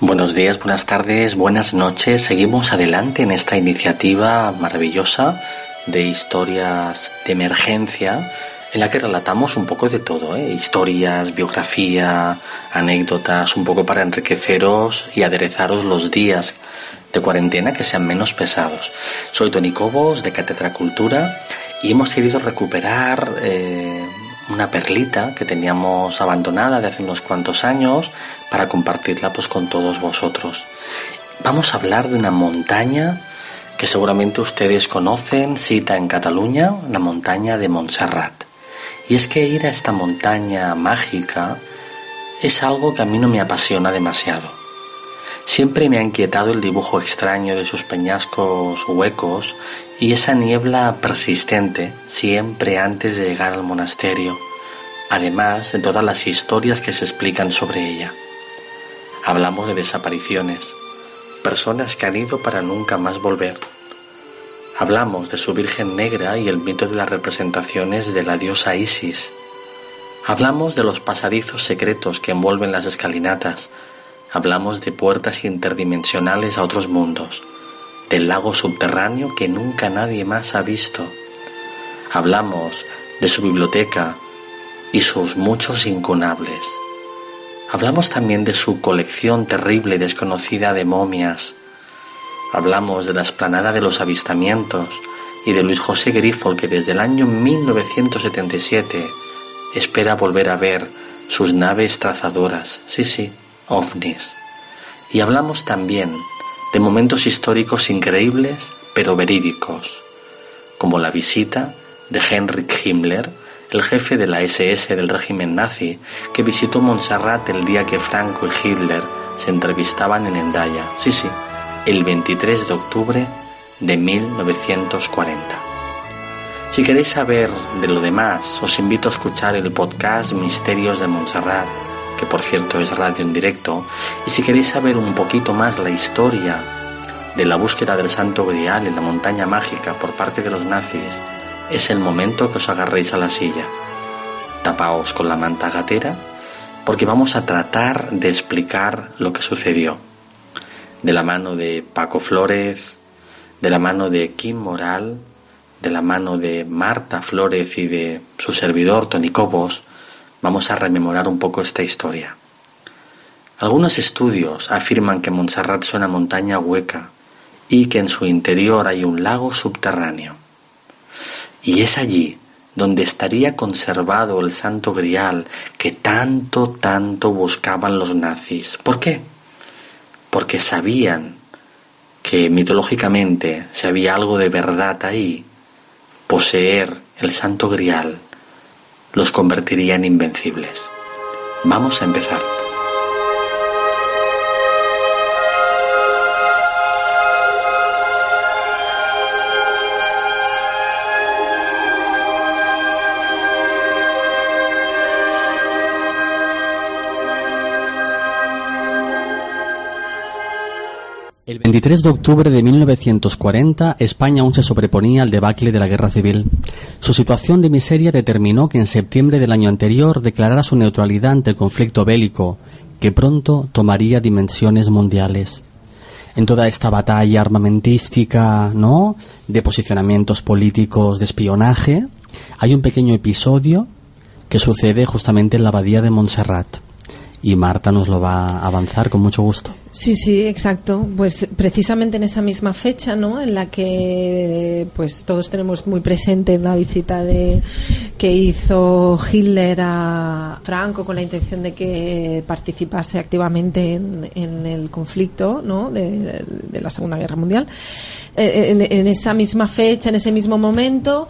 Buenos días, buenas tardes, buenas noches. Seguimos adelante en esta iniciativa maravillosa de historias de emergencia en la que relatamos un poco de todo, ¿eh? historias, biografía, anécdotas, un poco para enriqueceros y aderezaros los días de cuarentena que sean menos pesados. Soy Tony Cobos de Cátedra Cultura y hemos querido recuperar eh, una perlita que teníamos abandonada de hace unos cuantos años para compartirla pues con todos vosotros. Vamos a hablar de una montaña que seguramente ustedes conocen, cita en Cataluña, la montaña de Montserrat. Y es que ir a esta montaña mágica es algo que a mí no me apasiona demasiado. Siempre me ha inquietado el dibujo extraño de sus peñascos huecos y esa niebla persistente siempre antes de llegar al monasterio, además de todas las historias que se explican sobre ella. Hablamos de desapariciones, personas que han ido para nunca más volver. Hablamos de su Virgen Negra y el mito de las representaciones de la diosa Isis. Hablamos de los pasadizos secretos que envuelven las escalinatas. Hablamos de puertas interdimensionales a otros mundos del lago subterráneo que nunca nadie más ha visto. Hablamos de su biblioteca y sus muchos incunables. Hablamos también de su colección terrible y desconocida de momias. Hablamos de la esplanada de los avistamientos y de Luis José Grifol que desde el año 1977 espera volver a ver sus naves trazadoras, sí, sí, ovnis. Y hablamos también de momentos históricos increíbles pero verídicos, como la visita de Heinrich Himmler, el jefe de la SS del régimen nazi, que visitó Montserrat el día que Franco y Hitler se entrevistaban en Endaya, sí, sí, el 23 de octubre de 1940. Si queréis saber de lo demás, os invito a escuchar el podcast Misterios de Montserrat, que por cierto es radio en directo, y si queréis saber un poquito más la historia de la búsqueda del Santo Grial en la montaña mágica por parte de los nazis, es el momento que os agarréis a la silla. Tapaos con la manta gatera, porque vamos a tratar de explicar lo que sucedió. De la mano de Paco Flores, de la mano de Kim Moral, de la mano de Marta Flores y de su servidor Tony Cobos, vamos a rememorar un poco esta historia. Algunos estudios afirman que Montserrat es una montaña hueca y que en su interior hay un lago subterráneo. Y es allí donde estaría conservado el santo grial que tanto, tanto buscaban los nazis. ¿Por qué? Porque sabían que mitológicamente si había algo de verdad ahí, poseer el santo grial los convertiría en invencibles. Vamos a empezar. El 23 de octubre de 1940, España aún se sobreponía al debacle de la guerra civil. Su situación de miseria determinó que en septiembre del año anterior declarara su neutralidad ante el conflicto bélico, que pronto tomaría dimensiones mundiales. En toda esta batalla armamentística, ¿no? De posicionamientos políticos, de espionaje, hay un pequeño episodio que sucede justamente en la abadía de Montserrat. Y Marta nos lo va a avanzar con mucho gusto. Sí, sí, exacto. Pues precisamente en esa misma fecha, ¿no? En la que pues todos tenemos muy presente la visita de que hizo Hitler a Franco con la intención de que participase activamente en, el conflicto, ¿no? De, la Segunda Guerra Mundial. Eh, en, esa misma fecha, en ese mismo momento,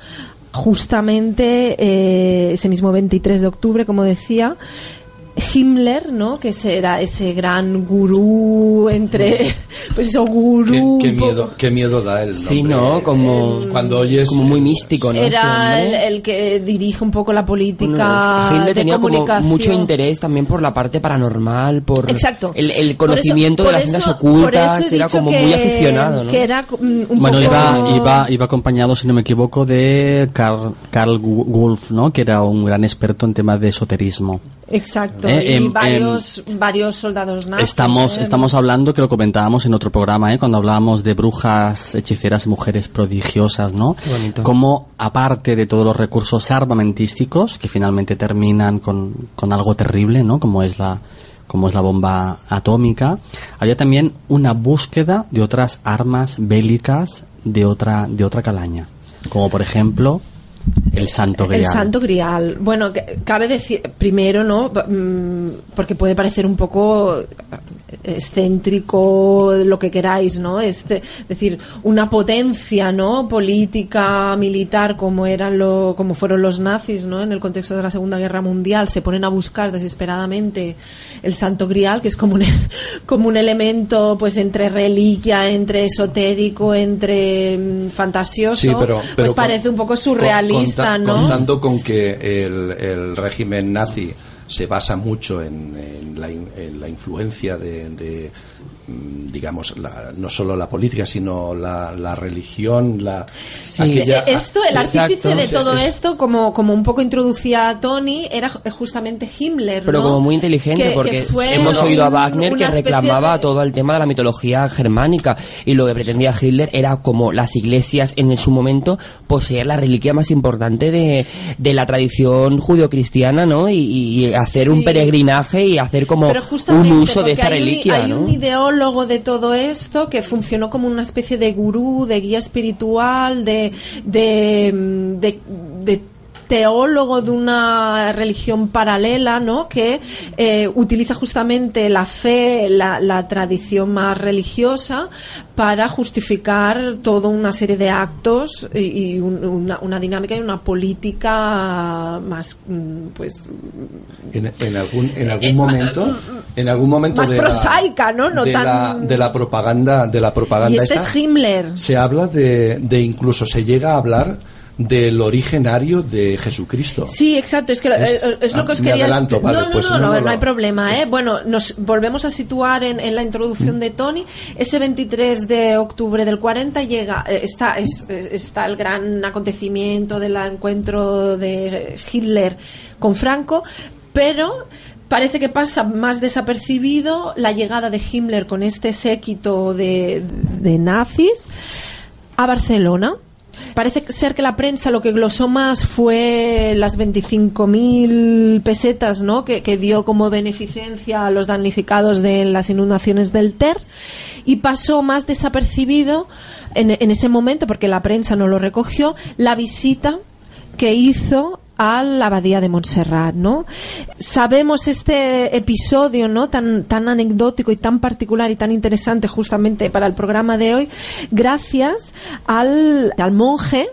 justamente eh, ese mismo 23 de octubre, como decía, Himmler, ¿no? Que era ese gran gurú entre, pues eso, gurú. Qué, miedo, qué miedo da el nombre. Sí, ¿no? Como, cuando oyes, como muy místico, ¿no? Era el, que dirige un poco la política Himmler tenía como mucho interés también por la parte paranormal, por Exacto. el, conocimiento de las ciencias ocultas, era como muy aficionado, ¿no? Que era un bueno, iba, iba, iba acompañado, si no me equivoco, de Carl, Carl Wolf, ¿no? Que era un gran experto en temas de esoterismo. Exacto, ¿Eh? y em, varios, em, varios soldados nazis. Estamos, ¿eh? estamos hablando, que lo comentábamos en otro programa, ¿eh? cuando hablábamos de brujas, hechiceras y mujeres prodigiosas, ¿no? Como, aparte de todos los recursos armamentísticos, que finalmente terminan con, con algo terrible, ¿no? Como es la, como es la bomba atómica, había también una búsqueda de otras armas bélicas de otra, de otra calaña. Como por ejemplo el Santo Grial. El Santo Grial. Bueno, cabe decir, primero, ¿no? Mm, porque puede parecer un poco excéntrico, lo que queráis, ¿no? Es decir, una potencia, ¿no? Política, militar, como eran lo, como fueron los nazis, ¿no? En el contexto de la Segunda Guerra Mundial, se ponen a buscar desesperadamente el Santo Grial, que es como un, como un elemento, pues, entre reliquia, entre esotérico, entre mm, fantasioso. pues parece un poco surrealista, ¿no? Contando con que el, el régimen nazi se basa mucho en, la, en la, influencia de, Mm, digamos, no solo la política, sino la, religión, la... esto, el artífice de todo esto, como, como un poco introducía a Tony, era justamente Himmler, Pero como muy inteligente, porque hemos oído a Wagner que reclamaba todo el tema de la mitología germánica, y lo que pretendía Hitler era como las iglesias en su momento poseer la reliquia más importante de, de la tradición judio-cristiana, ¿no? Y, hacer un peregrinaje y hacer como un uso de esa reliquia, ¿no? luego de todo esto que funcionó como una especie de gurú, de guía espiritual, de, de, de teólogo de una religión paralela, ¿no? Que eh, utiliza justamente la fe, la, tradición más religiosa para justificar toda una serie de actos y, una, dinámica y una política más, mm, pues, en, algún en algún momento, en algún momento más prosaica, ¿no? de, la, de la propaganda, de la propaganda. Y este es Himmler. Se habla de, de incluso se llega a hablar del originario de Jesucristo. Sí, exacto, es, que, es, eh, lo que os quería no, no, pues no, no, no, hay problema. ¿eh? Bueno, nos volvemos a situar en, la introducción de Tony. Ese 23 de octubre del 40 llega, eh, está, está el gran acontecimiento del encuentro de Hitler con Franco, pero parece que pasa más desapercibido la llegada de Himmler con este séquito de, de nazis a Barcelona Parece ser que la prensa lo que glosó más fue las 25.000 pesetas ¿no? que, dio como beneficencia a los damnificados de las inundaciones del Ter y pasó más desapercibido en, en ese momento, porque la prensa no lo recogió, la visita que hizo a la abadía de Montserrat, ¿no? Sabemos este episodio, ¿no? Tan, tan anecdótico y tan particular y tan interesante justamente para el programa de hoy, gracias al, al monje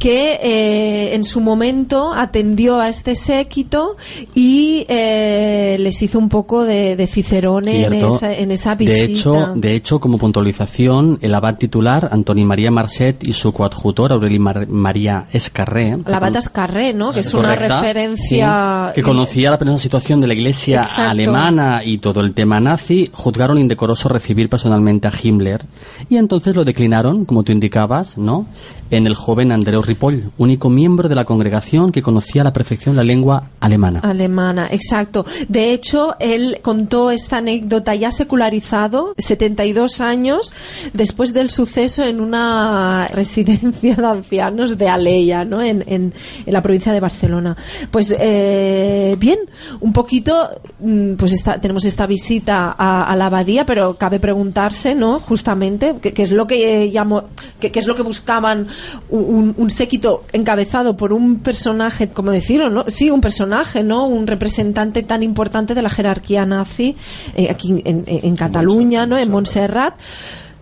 que eh, en su momento atendió a este séquito y eh, les hizo un poco de, de cicerone en esa, en esa, visita. De hecho, de hecho, como puntualización, el abad titular, Antoni María Marcet, y su coadjutor, Aureli María Escarré. La abad Escarré, ¿no? Que es una referencia... que conocía la penosa situación de la iglesia alemana y todo el tema nazi, juzgaron indecoroso recibir personalmente a Himmler y entonces lo declinaron, como tú indicabas, ¿no? En el joven Andreu Ripoll, único miembro de la congregación que conocía a la perfección la lengua alemana. Alemana, exacto. De hecho, él contó esta anécdota ya secularizado, 72 años después del suceso en una residencia de ancianos de Aleya, ¿no? en, la provincia de Barcelona. Pues eh, bien, un poquito, mm, pues tenemos esta visita a, la abadía, pero cabe preguntarse, ¿no? Justamente, qué es lo que eh, llamo, qué es lo que buscaban un, séquito encabezado por un personaje, como decirlo, ¿no? Sí, un personaje, ¿no? Un representante tan importante de la jerarquía nazi eh, aquí en, Cataluña, ¿no? En Montserrat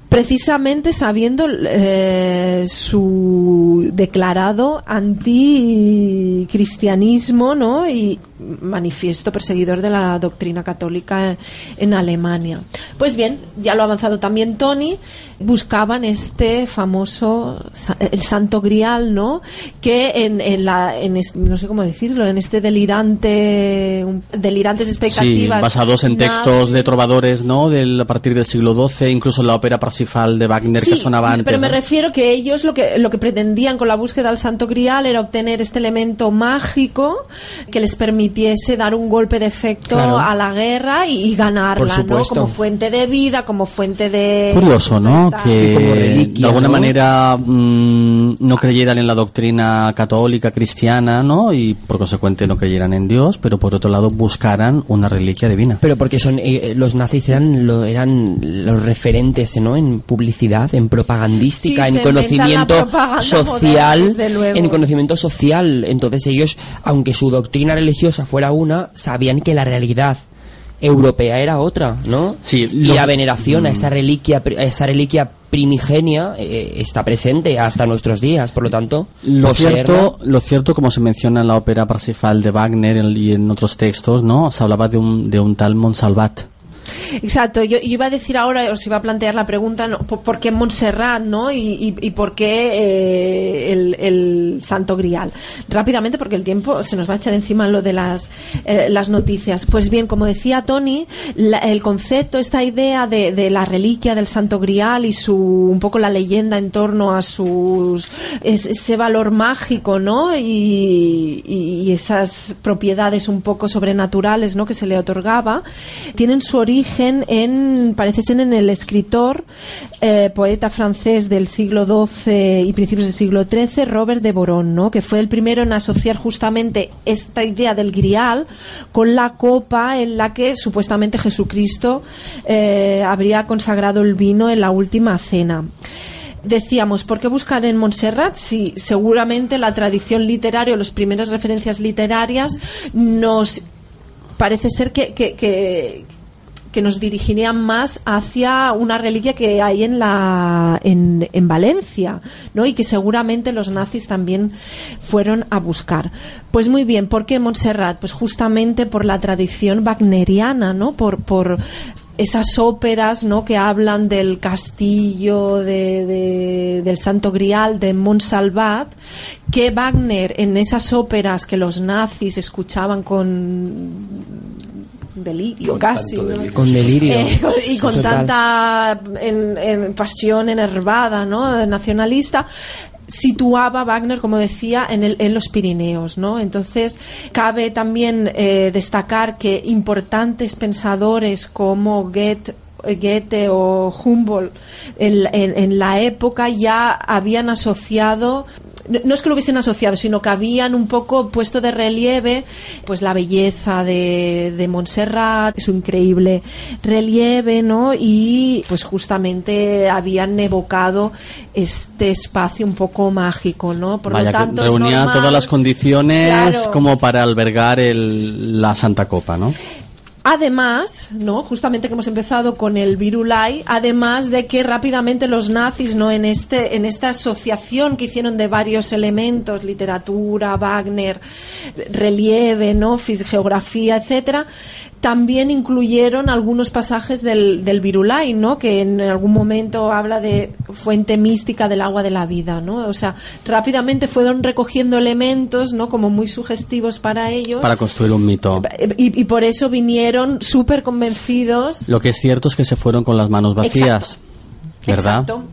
precisamente sabiendo eh, su declarado anticristianismo ¿no? y manifiesto perseguidor de la doctrina católica en Alemania. Pues bien, ya lo ha avanzado también Tony, buscaban este famoso, el santo grial, ¿no? Que en, en la, en no sé cómo decirlo, en este delirante, delirantes expectativas. Sí, basados en textos de trovadores, ¿no? Del, a partir del siglo XII, incluso la ópera Parsifal de Wagner que sonaba antes. Pero me refiero que ellos lo que, lo que pretendían con la búsqueda del santo grial era obtener este elemento mágico que les permitiese dar un golpe de efecto a la guerra y, ganarla, ¿no? Como fuente de vida, como fuente de... Curioso, ¿no? que de alguna manera mm, no creyeran en la doctrina católica cristiana, ¿no? Y por consecuente no creyeran en Dios, pero por otro lado buscaran una reliquia divina. Pero porque son eh, los nazis eran lo, eran los referentes, ¿no? En publicidad, en propagandística, en conocimiento social, en conocimiento social. Entonces ellos, aunque su doctrina religiosa fuera una, sabían que la realidad europea era otra, ¿no? Sí, y la veneración a esa reliquia, a esa reliquia primigenia eh, está presente hasta nuestros días, por lo tanto, lo cierto, lo cierto, como se menciona en la ópera Parsifal de Wagner y en otros textos, ¿no? Se hablaba de un, de un tal Monsalvat Exacto, yo, iba a decir ahora, os iba a plantear la pregunta, ¿por, qué Montserrat, no? Y, por qué eh, el, Santo Grial. Rápidamente, porque el tiempo se nos va a echar encima lo de las, eh, las noticias. Pues bien, como decía Tony, el concepto, esta idea de, la reliquia del Santo Grial y su, un poco la leyenda en torno a sus, ese valor mágico, ¿no? Y, y esas propiedades un poco sobrenaturales, ¿no? Que se le otorgaba, tienen su origen en, parece ser en el escritor, eh, poeta francés del siglo XII y principios del siglo XIII, Robert de Boron, ¿no? que fue el primero en asociar justamente esta idea del grial con la copa en la que supuestamente Jesucristo eh, habría consagrado el vino en la última cena decíamos, ¿por qué buscar en Montserrat? Si seguramente la tradición literaria o las primeras referencias literarias nos parece ser que nos dirigirían más hacia una reliquia que hay en la en, en, Valencia, ¿no? Y que seguramente los nazis también fueron a buscar. Pues muy bien, ¿por qué Montserrat? Pues justamente por la tradición wagneriana, ¿no? Por, por esas óperas ¿no? que hablan del castillo de, del Santo Grial de Montsalvat, que Wagner en esas óperas que los nazis escuchaban con delirio casi con delirio. Eh, y con tanta en, pasión enervada no nacionalista situaba Wagner, como decía, en, el, en, los Pirineos, ¿no? Entonces, cabe también eh, destacar que importantes pensadores como Goethe Goethe o Humboldt en, en, la época ya habían asociado no es que lo hubiesen asociado, sino que habían un poco puesto de relieve pues la belleza de, de Montserrat, su increíble relieve, ¿no? Y pues justamente habían evocado este espacio un poco mágico, ¿no? Por lo tanto, reunía todas las condiciones como para albergar el, la Santa Copa, ¿no? Además, ¿no? Justamente que hemos empezado con el Virulai, además de que rápidamente los nazis, ¿no? En este, en esta asociación que hicieron de varios elementos, literatura, Wagner, relieve, ¿no? geografía, etcétera, también incluyeron algunos pasajes del, del Virulai, ¿no? Que en algún momento habla de fuente mística del agua de la vida, ¿no? O sea, rápidamente fueron recogiendo elementos, ¿no? Como muy sugestivos para ellos. Para construir un mito. Y, y por eso vinieron súper convencidos. Lo que es cierto es que se fueron con las manos vacías, ¿verdad? Exacto.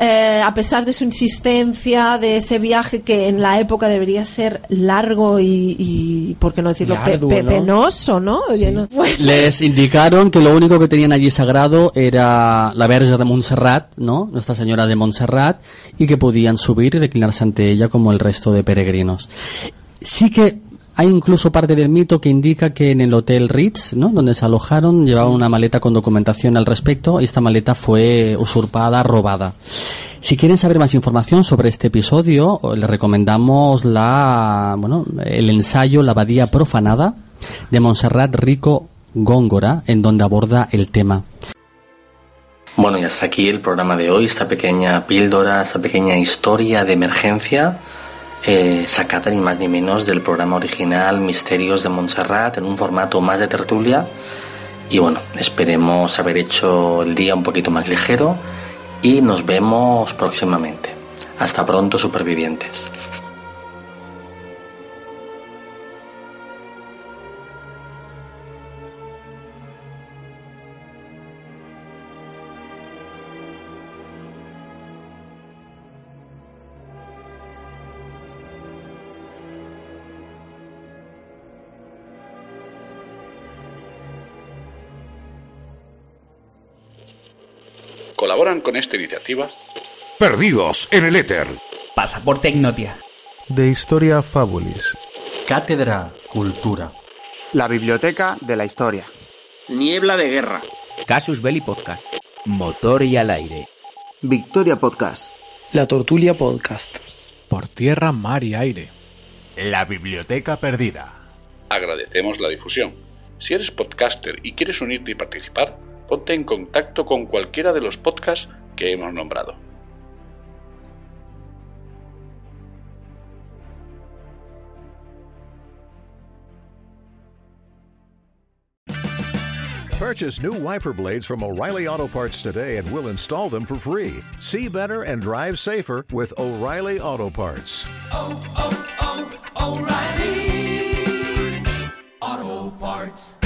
eh, a pesar de su insistencia, de ese viaje que en la época debería ser largo y, por qué no decirlo, penoso, ¿no? Les indicaron que lo único que tenían allí sagrado era la Verge de Montserrat, ¿no? Nuestra Señora de Montserrat, y que podían subir y reclinarse ante ella como el resto de peregrinos. Sí que hay incluso parte del mito que indica que en el Hotel Ritz, donde se alojaron, llevaban una maleta con documentación al respecto y esta maleta fue usurpada, robada. Si quieren saber más información sobre este episodio, les recomendamos el ensayo La Abadía Profanada de Montserrat Rico Góngora, en donde aborda el tema. Bueno, y hasta aquí el programa de hoy, esta pequeña píldora, esta pequeña historia de emergencia eh, sacada ni más ni menos del programa original Misterios de Montserrat en un formato más de tertulia. Y bueno, esperemos haber hecho el día un poquito más ligero y nos vemos próximamente. Hasta pronto, supervivientes. Colaboran con esta iniciativa Perdidos en el Éter. Pasaporte Ignotia. De Historia Fabulis. Cátedra Cultura. La Biblioteca de la Historia. Niebla de Guerra. Casus Belli Podcast. Motor y al aire. Victoria Podcast. La Tortulia Podcast. Por tierra, mar y aire. La Biblioteca Perdida. Agradecemos la difusión. Si eres podcaster y quieres unirte y participar, ponte en contacto con cualquiera de los podcasts que hemos nombrado. Purchase new wiper blades from O'Reilly Auto Parts today and we'll install them for free. See better and drive safer with O'Reilly Auto Parts. Oh, oh, oh, O'Reilly Auto Parts.